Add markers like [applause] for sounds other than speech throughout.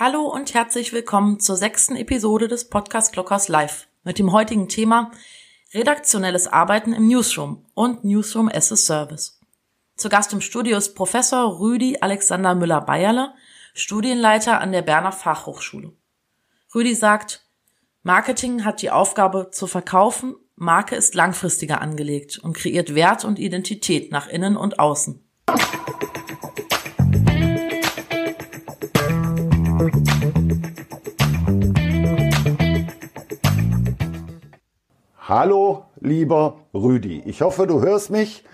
Hallo und herzlich willkommen zur sechsten Episode des Podcast Glockers Live mit dem heutigen Thema redaktionelles Arbeiten im Newsroom und Newsroom as a Service. Zu Gast im Studio ist Professor Rüdi Alexander Müller-Bayerle, Studienleiter an der Berner Fachhochschule. Rüdi sagt, Marketing hat die Aufgabe zu verkaufen, Marke ist langfristiger angelegt und kreiert Wert und Identität nach innen und außen. Hallo, lieber Rüdi. Ich hoffe, du hörst mich.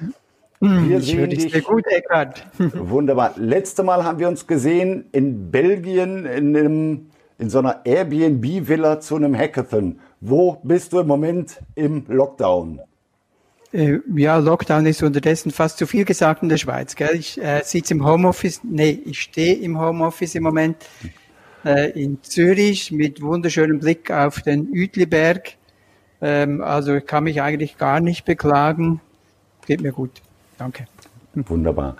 Hm, wir ich höre dich sehr gut, Eckhard. [laughs] Wunderbar. Letzte Mal haben wir uns gesehen in Belgien in, einem, in so einer Airbnb-Villa zu einem Hackathon. Wo bist du im Moment im Lockdown? Äh, ja, Lockdown ist unterdessen fast zu viel gesagt in der Schweiz. Gell? Ich äh, sitze im Homeoffice. Nee, ich stehe im Homeoffice im Moment äh, in Zürich mit wunderschönem Blick auf den Uetliberg ähm, also ich kann mich eigentlich gar nicht beklagen. Geht mir gut. Danke. Wunderbar.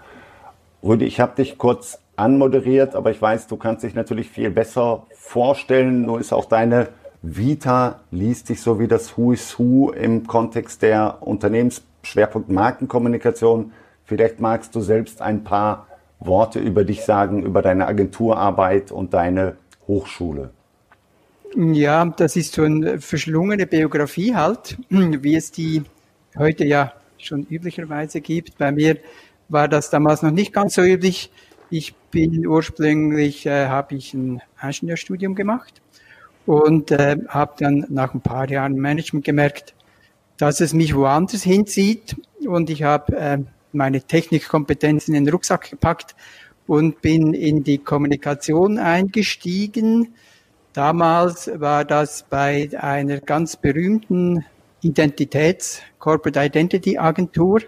Rüdi, ich habe dich kurz anmoderiert, aber ich weiß, du kannst dich natürlich viel besser vorstellen. Nur ist auch deine Vita, liest dich so wie das Who is Who im Kontext der Unternehmensschwerpunkt Markenkommunikation. Vielleicht magst du selbst ein paar Worte über dich sagen, über deine Agenturarbeit und deine Hochschule. Ja, das ist so eine verschlungene Biografie halt, [clears throat] wie es die heute ja schon üblicherweise gibt. Bei mir war das damals noch nicht ganz so üblich. Ich bin ursprünglich, äh, habe ich ein Ingenieurstudium gemacht und äh, habe dann nach ein paar Jahren Management gemerkt, dass es mich woanders hinzieht und ich habe äh, meine Technikkompetenzen in den Rucksack gepackt und bin in die Kommunikation eingestiegen Damals war das bei einer ganz berühmten Identitäts-, Corporate Identity Agentur,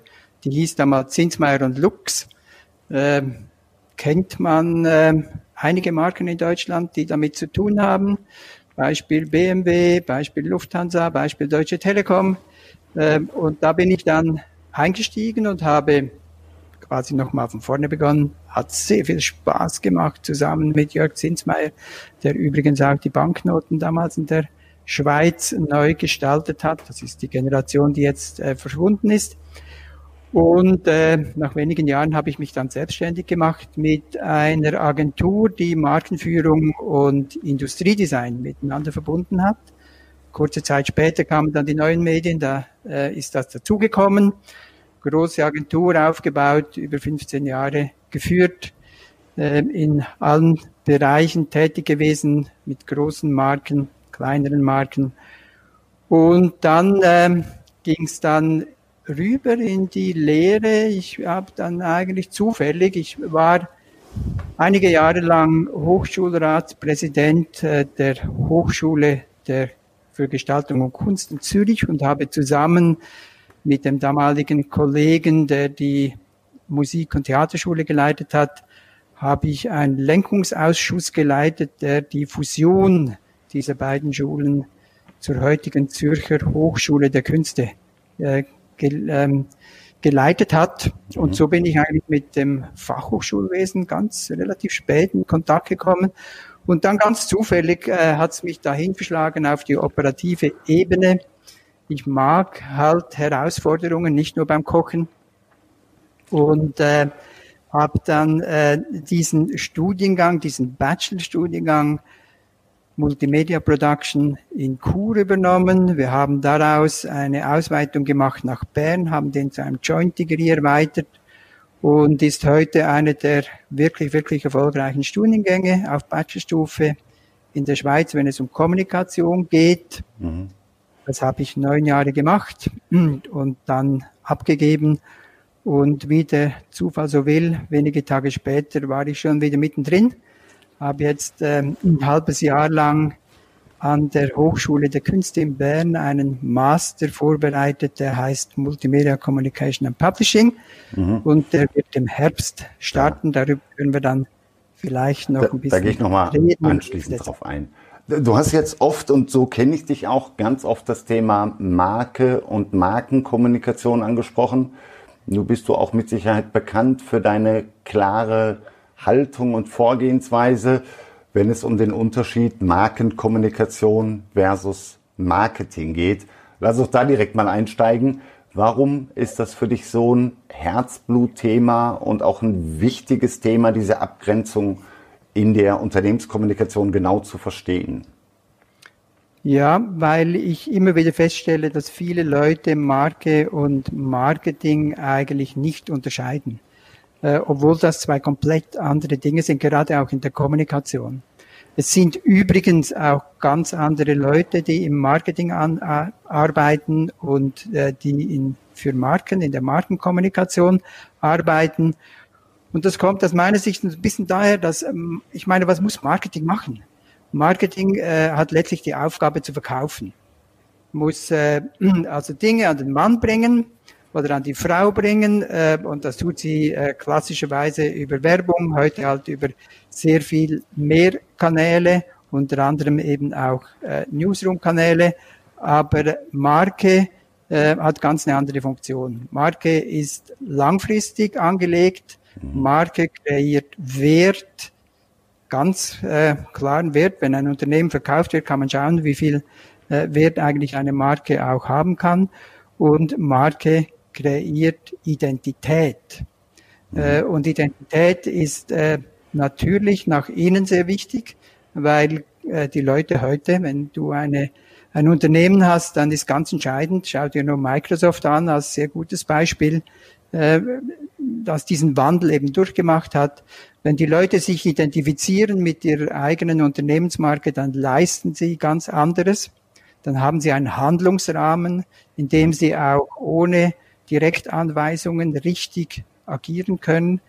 die hieß damals Zinsmeier und Lux. Ähm, kennt man äh, einige Marken in Deutschland, die damit zu tun haben. Beispiel BMW, Beispiel Lufthansa, Beispiel Deutsche Telekom. Ähm, und da bin ich dann eingestiegen und habe quasi nochmal von vorne begonnen. Hat sehr viel Spaß gemacht, zusammen mit Jörg Zinsmeier, der übrigens auch die Banknoten damals in der Schweiz neu gestaltet hat. Das ist die Generation, die jetzt äh, verschwunden ist. Und äh, nach wenigen Jahren habe ich mich dann selbstständig gemacht mit einer Agentur, die Markenführung und Industriedesign miteinander verbunden hat. Kurze Zeit später kamen dann die neuen Medien, da äh, ist das dazugekommen große Agentur aufgebaut, über 15 Jahre geführt, äh, in allen Bereichen tätig gewesen, mit großen Marken, kleineren Marken. Und dann ähm, ging es dann rüber in die Lehre. Ich habe dann eigentlich zufällig, ich war einige Jahre lang Hochschulratspräsident äh, der Hochschule der für Gestaltung und Kunst in Zürich und habe zusammen mit dem damaligen Kollegen, der die Musik- und Theaterschule geleitet hat, habe ich einen Lenkungsausschuss geleitet, der die Fusion dieser beiden Schulen zur heutigen Zürcher Hochschule der Künste äh, ge, ähm, geleitet hat. Und mhm. so bin ich eigentlich mit dem Fachhochschulwesen ganz relativ spät in Kontakt gekommen. Und dann ganz zufällig äh, hat es mich dahin verschlagen auf die operative Ebene ich mag halt Herausforderungen, nicht nur beim Kochen. Und äh, habe dann äh, diesen Studiengang, diesen Bachelor-Studiengang Multimedia Production in Chur übernommen. Wir haben daraus eine Ausweitung gemacht nach Bern, haben den zu einem Joint Degree erweitert und ist heute einer der wirklich, wirklich erfolgreichen Studiengänge auf Bachelorstufe in der Schweiz, wenn es um Kommunikation geht. Mhm. Das habe ich neun Jahre gemacht und dann abgegeben. Und wie der Zufall so will, wenige Tage später war ich schon wieder mittendrin. Habe jetzt ähm, ein halbes Jahr lang an der Hochschule der Künste in Bern einen Master vorbereitet, der heißt Multimedia Communication and Publishing. Mhm. Und der wird im Herbst starten. Darüber können wir dann vielleicht noch ein bisschen. Da gehe ich nochmal anschließend drauf ein. Du hast jetzt oft, und so kenne ich dich auch, ganz oft das Thema Marke und Markenkommunikation angesprochen. Du bist du auch mit Sicherheit bekannt für deine klare Haltung und Vorgehensweise. wenn es um den Unterschied Markenkommunikation versus Marketing geht. Lass uns da direkt mal einsteigen. Warum ist das für dich so ein Herzblutthema und auch ein wichtiges Thema, diese Abgrenzung in der Unternehmenskommunikation genau zu verstehen? Ja, weil ich immer wieder feststelle, dass viele Leute Marke und Marketing eigentlich nicht unterscheiden, äh, obwohl das zwei komplett andere Dinge sind, gerade auch in der Kommunikation. Es sind übrigens auch ganz andere Leute, die im Marketing an, äh, arbeiten und äh, die in, für Marken, in der Markenkommunikation arbeiten. Und das kommt aus meiner Sicht ein bisschen daher, dass, ähm, ich meine, was muss Marketing machen? Marketing äh, hat letztlich die Aufgabe zu verkaufen. Muss äh, [clears throat] also Dinge an den Mann bringen oder an die Frau bringen äh, und das tut sie äh, klassischerweise über Werbung, heute halt über sehr viel mehr Kanäle, unter anderem eben auch äh, Newsroom-Kanäle, aber Marke äh, hat ganz eine andere Funktion. Marke ist langfristig angelegt. Marke kreiert Wert, ganz äh, klaren Wert. Wenn ein Unternehmen verkauft wird, kann man schauen, wie viel äh, Wert eigentlich eine Marke auch haben kann. Und Marke kreiert Identität. Mhm. Äh, und Identität ist äh, natürlich nach innen sehr wichtig, weil äh, die Leute heute, wenn du eine ein Unternehmen hast, dann ist ganz entscheidend, schau dir nur Microsoft an als sehr gutes Beispiel, äh, das diesen Wandel eben durchgemacht hat. Wenn die Leute sich identifizieren mit ihrer eigenen Unternehmensmarke, dann leisten sie ganz anderes. Dann haben sie einen Handlungsrahmen, in dem sie auch ohne Direktanweisungen richtig agieren können.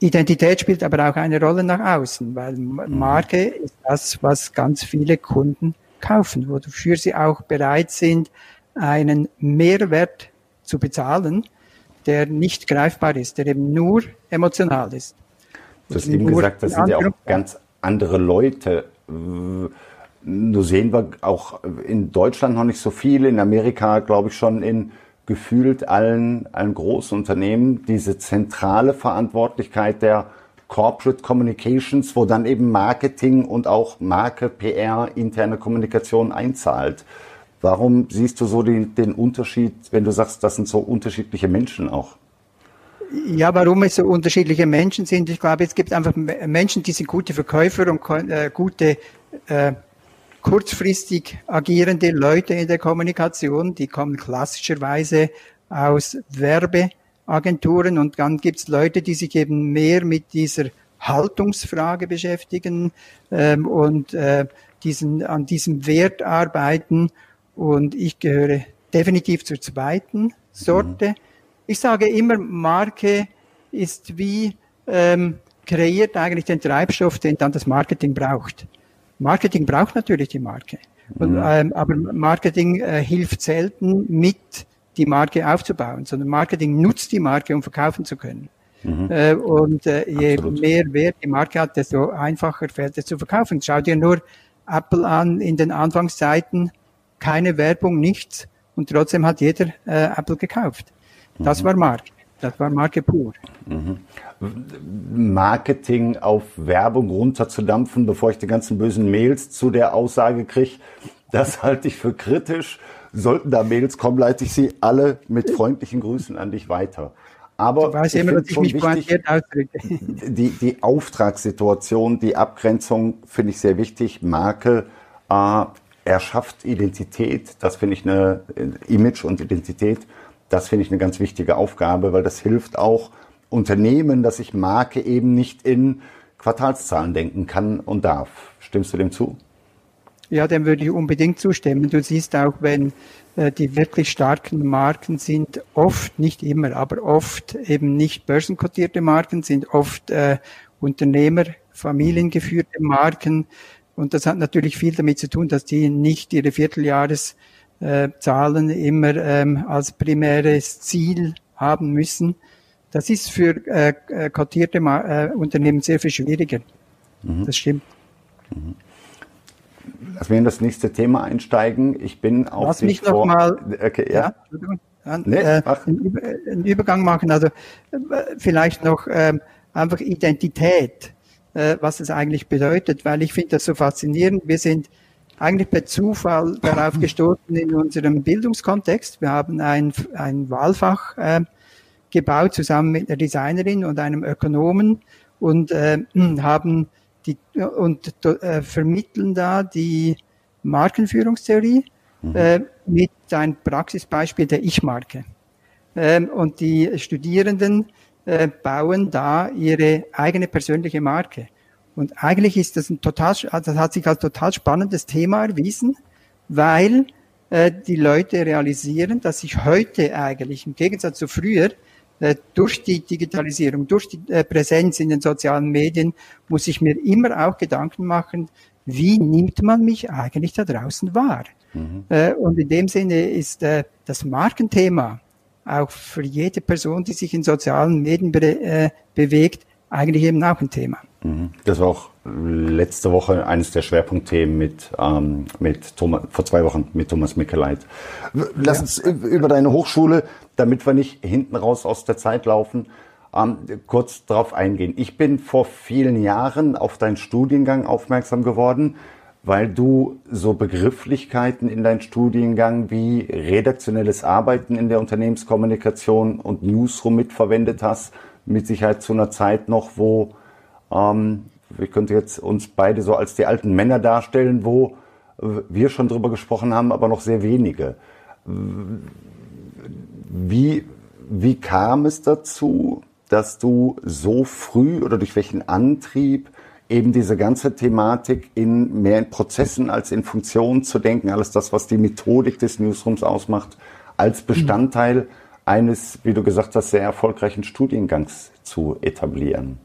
Identität spielt aber auch eine Rolle nach außen, weil Marke ist das, was ganz viele Kunden kaufen, wofür sie auch bereit sind, einen Mehrwert zu bezahlen, der nicht greifbar ist, der eben nur emotional ist. Du hast eben gesagt, das sind ja auch ganz andere Leute. Nur sehen wir auch in Deutschland noch nicht so viele, in Amerika glaube ich schon in gefühlt allen, allen großen Unternehmen diese zentrale Verantwortlichkeit der Corporate Communications, wo dann eben Marketing und auch Marke, PR, interne Kommunikation einzahlt. Warum siehst du so den, den Unterschied, wenn du sagst, das sind so unterschiedliche Menschen auch? Ja, warum es so unterschiedliche Menschen sind. Ich glaube, es gibt einfach Menschen, die sind gute Verkäufer und äh, gute äh, kurzfristig agierende Leute in der Kommunikation. Die kommen klassischerweise aus Werbeagenturen und dann gibt es Leute, die sich eben mehr mit dieser Haltungsfrage beschäftigen ähm, und äh, diesen, an diesem Wert arbeiten. Und ich gehöre definitiv zur zweiten Sorte. Mhm ich sage immer, Marke ist wie, ähm, kreiert eigentlich den Treibstoff, den dann das Marketing braucht. Marketing braucht natürlich die Marke. Und, ähm, aber Marketing äh, hilft selten mit, die Marke aufzubauen, sondern Marketing nutzt die Marke, um verkaufen zu können. Mhm. Äh, und äh, je Absolut. mehr Wert die Marke hat, desto einfacher fällt es zu verkaufen. Schau dir nur Apple an in den Anfangszeiten, keine Werbung, nichts. Und trotzdem hat jeder äh, Apple gekauft. Das mhm. war Marke. Das war Marke pur. Mhm. Marketing auf Werbung runterzudampfen, bevor ich die ganzen bösen Mails zu der Aussage kriege, das halte ich für kritisch. Sollten da Mails kommen, leite ich sie alle mit freundlichen Grüßen an dich weiter. Aber du weißt ich immer, dass ich mich wichtig, [laughs] die, die Auftragssituation, die Abgrenzung finde ich sehr wichtig. Marke äh, erschafft Identität. Das finde ich eine Image und Identität das finde ich eine ganz wichtige Aufgabe, weil das hilft auch Unternehmen, dass ich Marke eben nicht in Quartalszahlen denken kann und darf. Stimmst du dem zu? Ja, dem würde ich unbedingt zustimmen. Du siehst auch, wenn äh, die wirklich starken Marken sind, oft, nicht immer, aber oft eben nicht börsenkotierte Marken, sind oft äh, Unternehmer, familiengeführte Marken. Und das hat natürlich viel damit zu tun, dass die nicht ihre Vierteljahres äh, immer ähm, als primäres Ziel haben müssen. Das ist für äh, äh kotierte äh, Unternehmen sehr viel schwieriger. Mhm. Das stimmt. Mhm. Lass wir in das nächste Thema einsteigen. Ich bin auf Lass mich noch mal, okay, ja. ja nee, äh, einen Übergang machen. Also äh, vielleicht noch ähm, einfach Identität. Äh, was es eigentlich bedeutet, weil ich finde das so faszinierend. Wir sind eigentlich per Zufall darauf gestoßen in unserem Bildungskontext. Wir haben ein, ein Wahlfach äh, gebaut zusammen mit einer Designerin und einem Ökonomen und äh, [clears throat] haben die und äh, vermitteln da die Markenführungstheorie mhm. äh, mit einem Praxisbeispiel der Ich-Marke. Ähm, und die Studierenden äh, bauen da ihre eigene persönliche Marke. Und eigentlich ist das ein total, das hat sich als total spannendes Thema erwiesen, weil äh, die Leute realisieren, dass sich heute eigentlich im Gegensatz zu früher äh, durch die Digitalisierung, durch die äh, Präsenz in den sozialen Medien muss ich mir immer auch Gedanken machen, wie nimmt man mich eigentlich da draußen wahr? Mhm. Äh, und in dem Sinne ist das Markenthema auch für jede Person, die sich in sozialen Medien be äh, bewegt, eigentlich eben auch ein Thema. Mhm. Das war auch letzte Woche eines der Schwerpunktthemen mit, ähm, mit Thomas, vor zwei Wochen mit Thomas Mickeleit. Lass ja. uns über deine Hochschule, damit wir nicht hinten raus aus der Zeit laufen, ähm, kurz darauf eingehen. Ich bin vor vielen Jahren auf deinen Studiengang aufmerksam geworden, weil du so Begrifflichkeiten in deinen Studiengang wie redaktionelles Arbeiten in der Unternehmenskommunikation und Newsroom mitverwendet hast mit Sicherheit zu einer Zeit noch, wo ähm, wir könnten jetzt uns beide so als die alten Männer darstellen, wo wir schon drüber gesprochen haben, aber noch sehr wenige. Wie, wie kam es dazu, dass du so früh oder durch welchen Antrieb eben diese ganze Thematik in mehr in Prozessen als in Funktionen zu denken, alles das, was die Methodik des Newsrooms ausmacht, als Bestandteil mhm eines, wie du gesagt hast, sehr erfolgreichen Studiengangs zu etablieren?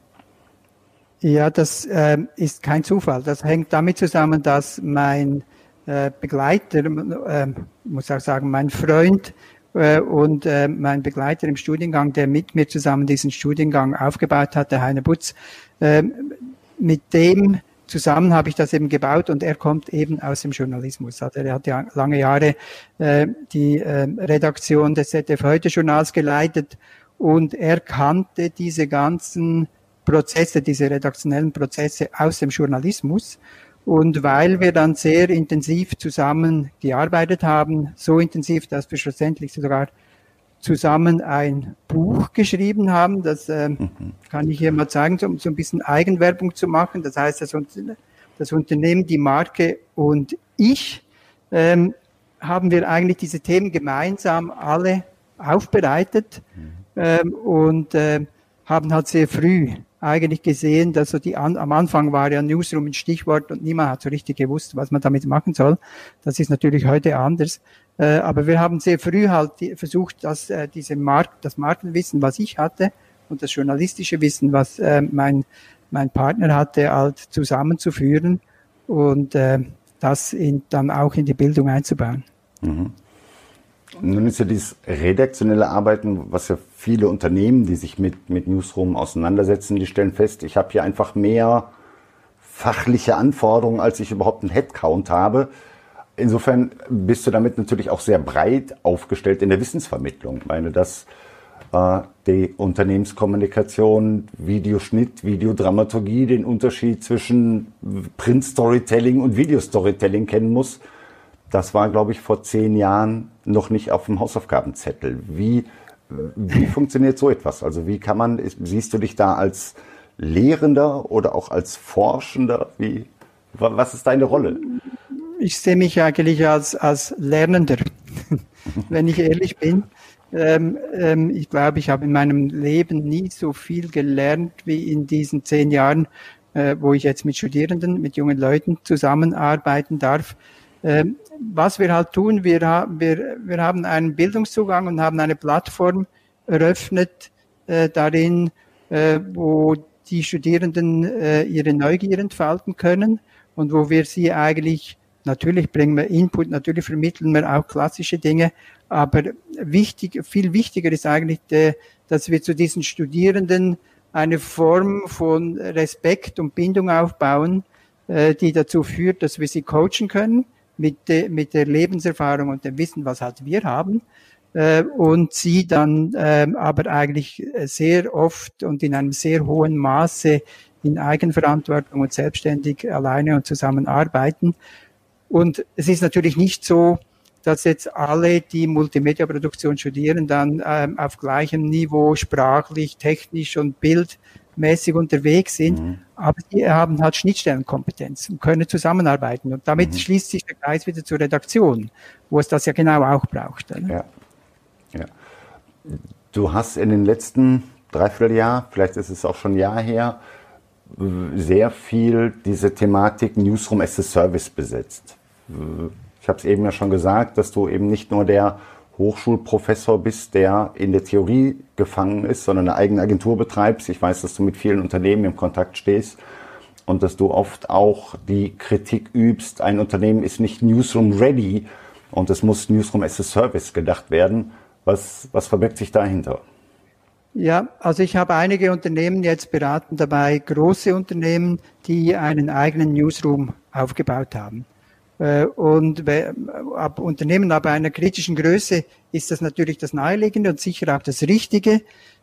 Ja, das äh, ist kein Zufall. Das hängt damit zusammen, dass mein äh, Begleiter, äh, muss auch sagen, mein Freund äh, und äh, mein Begleiter im Studiengang, der mit mir zusammen diesen Studiengang aufgebaut hat, der Heine Butz, äh, mit dem zusammen habe ich das eben gebaut und er kommt eben aus dem Journalismus. Also er hat ja lange Jahre äh, die äh, Redaktion des ZDF Heute Journals geleitet und er kannte diese ganzen Prozesse, diese redaktionellen Prozesse aus dem Journalismus. Und weil wir dann sehr intensiv zusammen gearbeitet haben, so intensiv, dass wir schlussendlich sogar zusammen ein Buch geschrieben haben. Das äh, mhm. kann ich hier mal zeigen, um so ein bisschen Eigenwerbung zu machen. Das heißt, das, das Unternehmen, die Marke und ich ähm, haben wir eigentlich diese Themen gemeinsam alle aufbereitet mhm. ähm, und äh, haben halt sehr früh eigentlich gesehen, dass so die an, am Anfang war ja Newsroom ein Stichwort und niemand hat so richtig gewusst, was man damit machen soll. Das ist natürlich heute anders. Äh, aber wir haben sehr früh halt versucht, dass äh, diese Markt, das Markenwissen, was ich hatte, und das journalistische Wissen, was äh, mein, mein Partner hatte, halt zusammenzuführen und äh, das in, dann auch in die Bildung einzubauen. Mhm. Nun ist ja dieses redaktionelle Arbeiten, was ja viele Unternehmen, die sich mit, mit Newsroom auseinandersetzen, die stellen fest, ich habe hier einfach mehr fachliche Anforderungen, als ich überhaupt einen Headcount habe. Insofern bist du damit natürlich auch sehr breit aufgestellt in der Wissensvermittlung. Ich meine, dass äh, die Unternehmenskommunikation, Videoschnitt, Videodramaturgie den Unterschied zwischen Print-Storytelling und Video-Storytelling kennen muss. Das war, glaube ich, vor zehn Jahren noch nicht auf dem Hausaufgabenzettel. Wie, wie funktioniert so etwas? Also wie kann man, siehst du dich da als Lehrender oder auch als Forschender? Wie, was ist deine Rolle? Ich sehe mich eigentlich als, als Lernender, [laughs] wenn ich ehrlich bin. Ähm, ähm, ich glaube, ich habe in meinem Leben nie so viel gelernt wie in diesen zehn Jahren, äh, wo ich jetzt mit Studierenden, mit jungen Leuten zusammenarbeiten darf. Ähm, was wir halt tun, wir, wir, wir haben einen Bildungszugang und haben eine Plattform eröffnet äh, darin, äh, wo die Studierenden äh, ihre Neugier entfalten können und wo wir sie eigentlich Natürlich bringen wir Input, natürlich vermitteln wir auch klassische Dinge, aber wichtig, viel wichtiger ist eigentlich, dass wir zu diesen Studierenden eine Form von Respekt und Bindung aufbauen, äh, die dazu führt, dass wir sie coachen können mit, mit der Lebenserfahrung und dem Wissen, was halt wir haben, äh, und sie dann ähm, aber eigentlich sehr oft und in einem sehr hohen Maße in Eigenverantwortung und selbstständig alleine und zusammen arbeiten. Und es ist natürlich nicht so, dass jetzt alle, die Multimedia-Produktion studieren, dann ähm, auf gleichem Niveau sprachlich, technisch und bildmäßig unterwegs sind, mhm. aber sie haben halt Schnittstellenkompetenz und können zusammenarbeiten. Und damit mhm. schließt sich der Kreis wieder zur Redaktion, wo es das ja genau auch braucht. Ja. ja. Du hast in den letzten Dreivierteljahr, vielleicht ist es auch schon ein Jahr her, sehr viel diese Thematik Newsroom as a Service besetzt. Ich habe es eben ja schon gesagt, dass du eben nicht nur der Hochschulprofessor bist, der in der Theorie gefangen ist, sondern eine eigene Agentur betreibst. Ich weiß, dass du mit vielen Unternehmen im Kontakt stehst und dass du oft auch die Kritik übst, ein Unternehmen ist nicht Newsroom ready und es muss Newsroom as a Service gedacht werden. Was, was verbirgt sich dahinter? Ja, also ich habe einige Unternehmen jetzt beraten dabei, große Unternehmen, die einen eigenen Newsroom aufgebaut haben. Äh, und ab Unternehmen ab einer kritischen Größe ist das natürlich das Naheliegende und sicher auch das Richtige.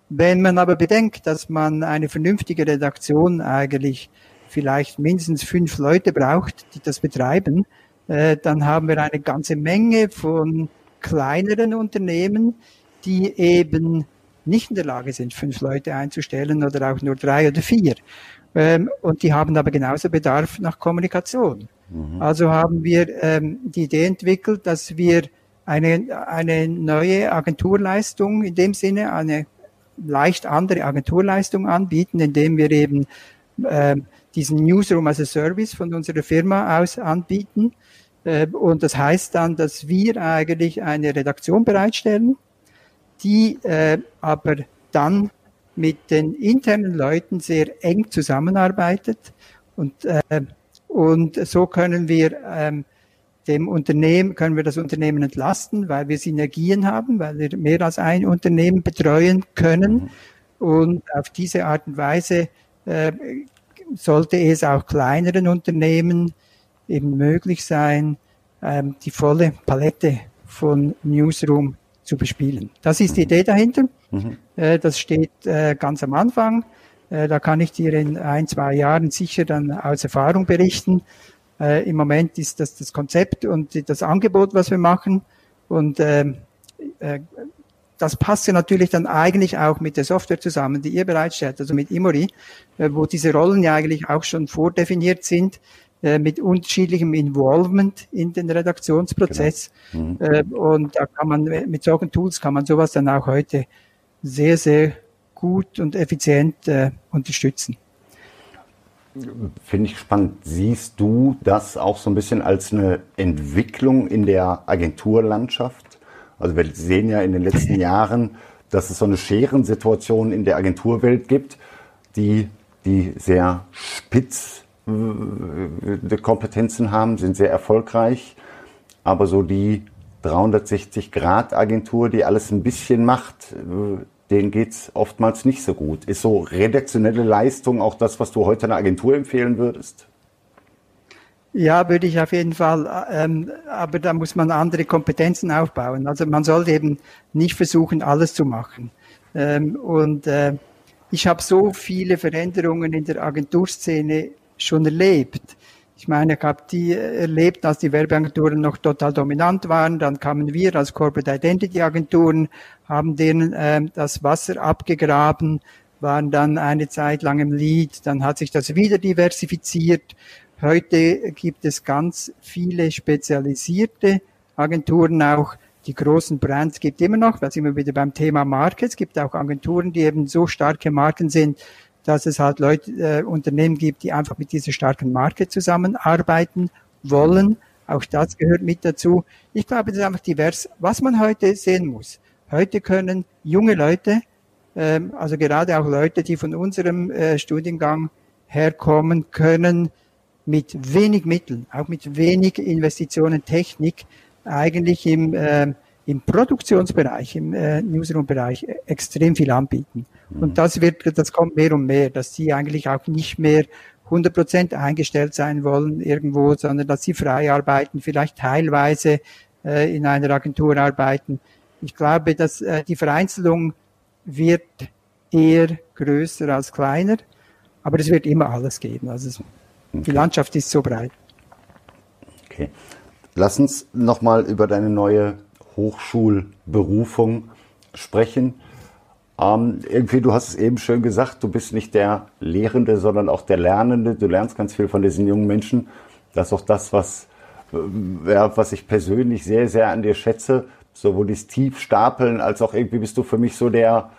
Wenn man aber bedenkt, dass man eine vernünftige Redaktion eigentlich vielleicht mindestens fünf Leute braucht, die das betreiben, äh, dann haben wir eine ganze Menge von kleineren Unternehmen, die eben nicht in der Lage sind, fünf Leute einzustellen oder auch nur drei oder vier. Ähm, und die haben aber genauso Bedarf nach Kommunikation. Mhm. Also haben wir ähm, die Idee entwickelt, dass wir eine, eine neue Agenturleistung in dem Sinne, eine leicht andere Agenturleistung anbieten, indem wir eben äh, diesen Newsroom as a Service von unserer Firma aus anbieten. Äh, und das heißt dann, dass wir eigentlich eine Redaktion bereitstellen, die äh, aber dann mit den internen Leuten sehr eng zusammenarbeitet und äh, und so können wir ähm, dem Unternehmen, können wir das Unternehmen entlasten, weil wir Synergien haben, weil wir mehr als ein Unternehmen betreuen können. Und auf diese Art und Weise äh, sollte es auch kleineren Unternehmen eben möglich sein, ähm, die volle Palette von Newsroom zu bespielen. Das ist die Idee dahinter. Mhm. Äh, das steht äh, ganz am Anfang. Äh, da kann ich dir in ein, zwei Jahren sicher dann aus Erfahrung berichten. Äh, Im Moment ist das das Konzept und das Angebot, was wir machen. Und ähm, äh, das passt ja natürlich dann eigentlich auch mit der Software zusammen, die ihr bereitstellt, also mit Imori, äh, wo diese Rollen ja eigentlich auch schon vordefiniert sind, äh, mit unterschiedlichem Involvement in den Redaktionsprozess. Genau. Mhm. Und da kann man, mit solchen Tools kann man sowas dann auch heute sehr, sehr gut und effizient äh, unterstützen. Finde ich spannend. Siehst du das auch so ein bisschen als eine Entwicklung in der Agenturlandschaft? Also wir sehen ja in den letzten [laughs] Jahren, dass es so eine Scherensituation in der Agenturwelt gibt, die, die sehr spitz äh, Kompetenzen haben, sind sehr erfolgreich, aber so die 360-Grad-Agentur, die alles ein bisschen macht, äh, denen geht's oftmals nicht so gut. Ist so redaktionelle Leistung auch das, was du heute einer Agentur empfehlen würdest? Ja, würde ich auf jeden Fall. Ähm, aber da muss man andere Kompetenzen aufbauen. Also man sollte eben nicht versuchen, alles zu machen. Ähm, und äh, ich habe so viele Veränderungen in der Agenturszene schon erlebt. Ich meine, ich habe die erlebt, als die Werbeagenturen noch total dominant waren. Dann kamen wir als Corporate Identity Agenturen, haben denen äh, das Wasser abgegraben, waren dann eine Zeit lang im Lead. Dann hat sich das wieder diversifiziert. Heute gibt es ganz viele spezialisierte Agenturen auch. Die großen Brands gibt immer noch, da sind wir wieder beim Thema Marke. Es gibt auch Agenturen, die eben so starke Marken sind, dass es halt Leute, äh, Unternehmen gibt, die einfach mit dieser starken Marke zusammenarbeiten wollen. Auch das gehört mit dazu. Ich glaube, das ist einfach divers. Was man heute sehen muss. Heute können junge Leute, ähm, also gerade auch Leute, die von unserem äh, Studiengang herkommen, können mit wenig Mitteln, auch mit wenig Investitionen, Technik, eigentlich im, äh, im Produktionsbereich, im äh, Newsroom-Bereich extrem viel anbieten. Und mhm. das wird, das kommt mehr und mehr, dass sie eigentlich auch nicht mehr 100 Prozent eingestellt sein wollen irgendwo, sondern dass sie frei arbeiten, vielleicht teilweise äh, in einer Agentur arbeiten. Ich glaube, dass äh, die Vereinzelung wird eher größer als kleiner. Aber es wird immer alles geben. Also es, okay. die Landschaft ist so breit. Okay. Lass uns nochmal über deine neue Hochschulberufung sprechen. Ähm, irgendwie, du hast es eben schön gesagt, du bist nicht der Lehrende, sondern auch der Lernende. Du lernst ganz viel von diesen jungen Menschen. Das ist auch das, was, äh, ja, was ich persönlich sehr, sehr an dir schätze. Sowohl das Tiefstapeln als auch irgendwie bist du für mich so der,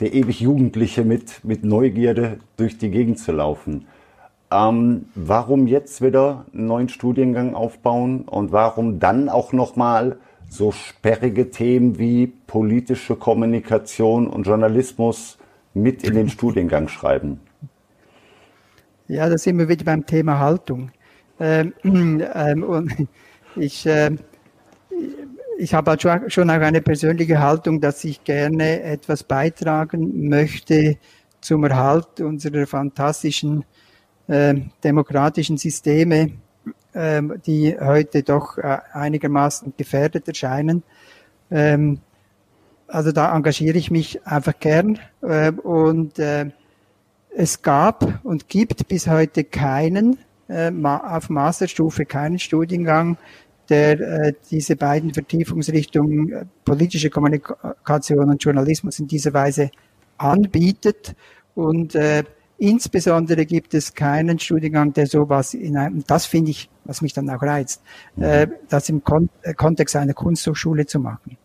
der ewig Jugendliche mit, mit Neugierde durch die Gegend zu laufen. Ähm, warum jetzt wieder einen neuen Studiengang aufbauen und warum dann auch nochmal so sperrige Themen wie politische Kommunikation und Journalismus mit in den Studiengang schreiben? Ja, da sind wir wieder beim Thema Haltung. Ähm, [clears throat] ähm, und ich, äh, ich habe halt schon auch eine persönliche Haltung, dass ich gerne etwas beitragen möchte zum Erhalt unserer fantastischen äh, demokratischen Systeme ähm, die heute doch äh, einigermaßen gefährdet erscheinen. Ähm, also da engagiere ich mich einfach gern äh, und äh, es gab und gibt bis heute keinen äh, auf Masterstufe keinen Studiengang, der äh, diese beiden Vertiefungsrichtungen äh, politische Kommunikation und Journalismus in dieser Weise anbietet und äh, Insbesondere gibt es keinen Studiengang, der sowas in einem, das finde ich, was mich dann auch reizt, mhm. äh, das im Kon äh, Kontext einer Kunsthochschule zu machen,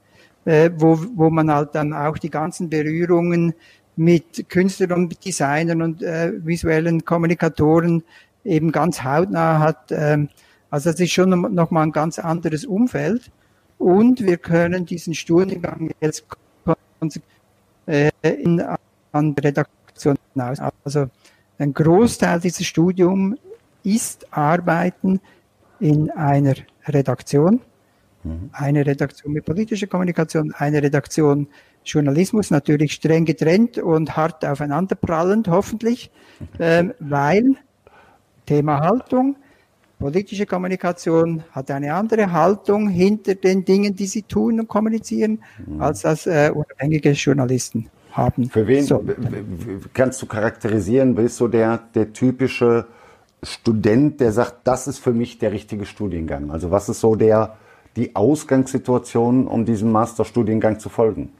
äh, wo, wo man halt dann auch die ganzen Berührungen mit Künstlern und Designern und äh, visuellen Kommunikatoren eben ganz hautnah hat. Äh, also das ist schon nochmal ein ganz anderes Umfeld. Und wir können diesen Studiengang jetzt äh, in, an Redaktion hinaus. Also ein Großteil dieses Studiums ist Arbeiten in einer Redaktion, mhm. eine Redaktion mit politischer Kommunikation, eine Redaktion Journalismus, natürlich streng getrennt und hart aufeinanderprallend, hoffentlich, [laughs] ähm, weil Thema Haltung, politische Kommunikation hat eine andere Haltung hinter den Dingen, die sie tun und kommunizieren, mhm. als das äh, unabhängige Journalisten haben. Für wen so. kannst du charakterisieren? Bist du der, der typische Student, der sagt, das ist für mich der richtige Studiengang? Also was ist so der, die Ausgangssituation, um diesem Masterstudiengang zu folgen?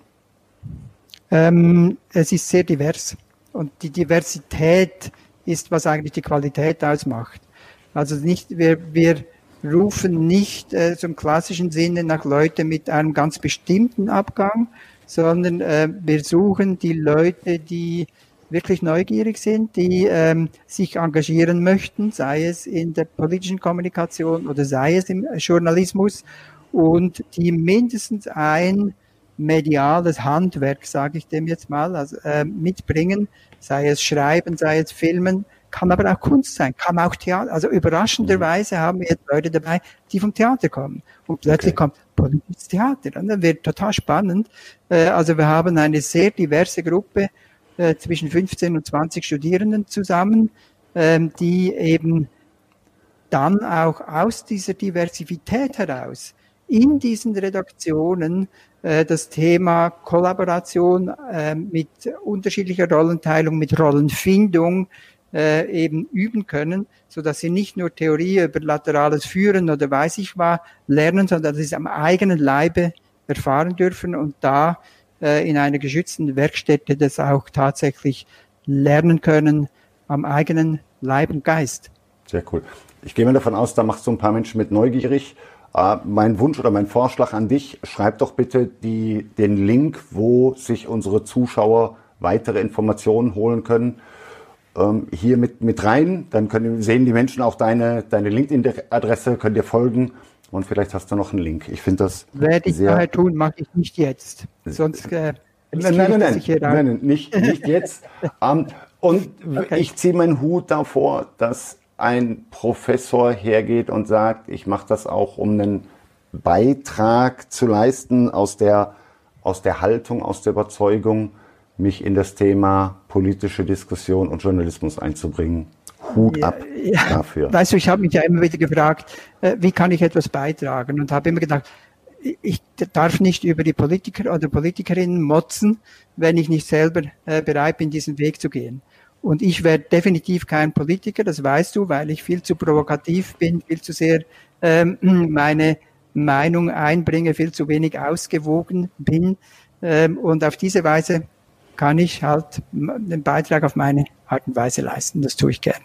Ähm, es ist sehr divers. Und die Diversität ist, was eigentlich die Qualität ausmacht. Also nicht, wir, wir rufen nicht äh, zum klassischen Sinne nach Leuten mit einem ganz bestimmten Abgang, sondern äh, wir suchen die Leute, die wirklich neugierig sind, die ähm, sich engagieren möchten, sei es in der politischen Kommunikation oder sei es im Journalismus und die mindestens ein mediales Handwerk, sage ich dem jetzt mal, also, äh, mitbringen, sei es Schreiben, sei es Filmen, kann aber auch Kunst sein, kann auch Theater. Also überraschenderweise mhm. haben wir jetzt Leute dabei, die vom Theater kommen. Und plötzlich okay. kommt politisches Theater. Und dann wird total spannend. Äh, also wir haben eine sehr diverse Gruppe äh, zwischen 15 und 20 Studierenden zusammen, ähm, die eben dann auch aus dieser Diversität heraus in diesen Redaktionen äh, das Thema Kollaboration mit unterschiedlicher Rollenteilung, mit Rollenfindung, äh, eben üben können, so dass sie nicht nur Theorie über laterales Führen oder weiß ich was lernen, sondern dass sie es am eigenen Leibe erfahren dürfen und da äh, in einer geschützten Werkstätte das auch tatsächlich lernen können am eigenen Leib und Geist. Sehr cool. Ich gehe mal davon aus, da machst du ein paar Menschen mit neugierig. Uh, mein Wunsch oder mein Vorschlag an dich, schreib doch bitte die, den Link, wo sich unsere Zuschauer weitere Informationen holen können ähm, hier mit, mit rein. Dann können, sehen die Menschen auch deine, deine LinkedIn-Adresse, können dir folgen und vielleicht hast du noch einen Link. Ich finde das. Werde ich daher tun, mache ich nicht jetzt. Sonst. Äh, nein, nein, nein, nein, nein, nein, nicht, nicht jetzt. um, [laughs] ähm, und okay. ich ziehe meinen Hut davor, dass ein Professor hergeht und sagt, ich mache das auch, um einen Beitrag zu leisten aus der, aus der Haltung, aus der Überzeugung, mich in das Thema politische Diskussion und Journalismus einzubringen. Hut ab ja, dafür. Weißt du, ich habe mich ja immer wieder gefragt, äh, wie kann ich etwas beitragen und habe immer gedacht, ich darf nicht über die Politiker oder Politikerinnen motzen, wenn ich nicht selber äh, bereit bin, diesen Weg zu gehen. Und ich werde definitiv kein Politiker, das weißt du, weil ich viel zu provokativ bin, viel zu sehr ähm, [clears throat] meine Meinung einbringe, viel zu wenig ausgewogen bin. Ähm, und auf diese Weise kann ich halt den Beitrag auf meine Art und Weise leisten. Das tue ich gern.